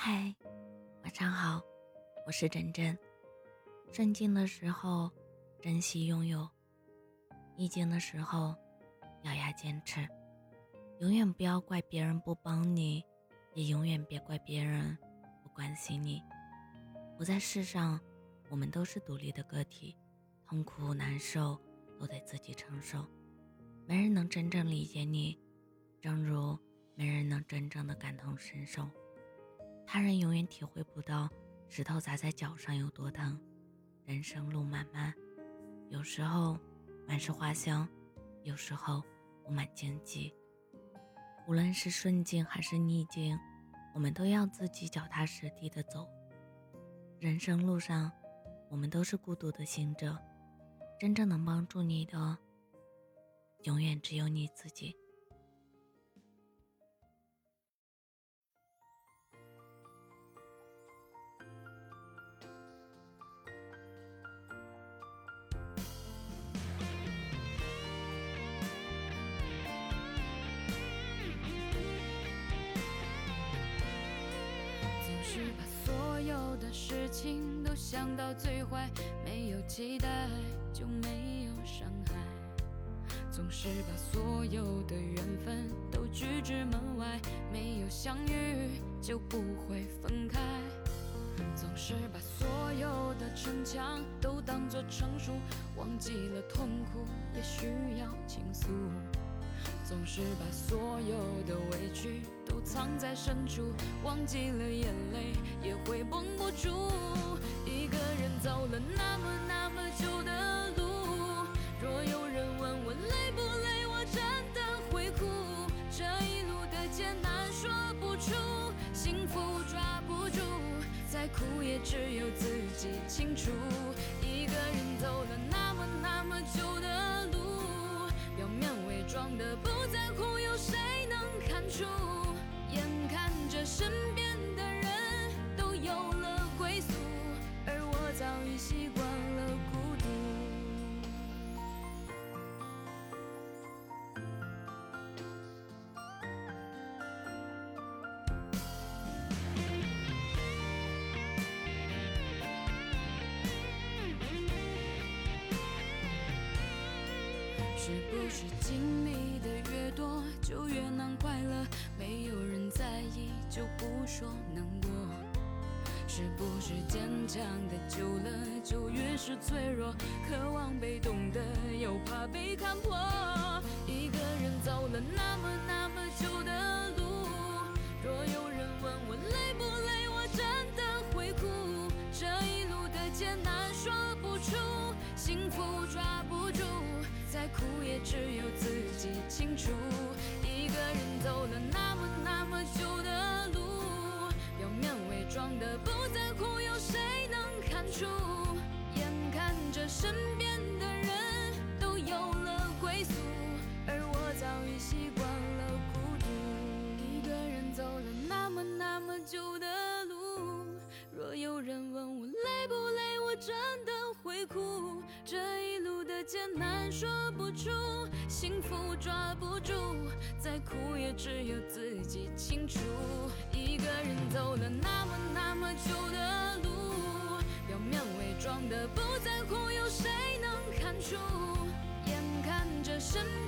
嗨，晚上好，我是真真。顺境的时候珍惜拥有，逆境的时候咬牙坚持。永远不要怪别人不帮你，也永远别怪别人不关心你。活在世上，我们都是独立的个体，痛苦难受都得自己承受。没人能真正理解你，正如没人能真正的感同身受。他人永远体会不到石头砸在脚上有多疼。人生路漫漫，有时候满是花香，有时候布满荆棘。无论是顺境还是逆境，我们都要自己脚踏实地的走。人生路上，我们都是孤独的行者，真正能帮助你的，永远只有你自己。总是把所有的事情都想到最坏，没有期待就没有伤害。总是把所有的缘分都拒之门外，没有相遇就不会分开。总是把所有的逞强都当作成熟，忘记了痛苦也需要倾诉。总是把所有的委屈都藏在深处，忘记了眼泪也会绷不住。一个人走了那么那么久的路，若有人问我累不累，我真的会哭。这一路的艰难说不出，幸福抓不住，再苦也只有自己清楚。一个人走了那么那么久的习惯了孤独。是不是经历的越多，就越难快乐？没有人在意。就不说难过，是不是坚强的久了就越是脆弱？渴望被懂得，又怕被看破。一个人走了那么那么久的路，若有人问我累不累，我真的会哭。这一路的艰难说不出，幸福抓不住，再苦也只有自己清楚。一个人走了那么那么久。装的不在乎，有谁能看出？眼看着身边的人都有了归宿，而我早已习惯了孤独。一个人走了那么那么久的路，若有人问我累不累，我真的会哭。这一路的艰难说不出，幸福抓不住，再苦也只有自己清楚。一个人走了那么。那眼看着身边。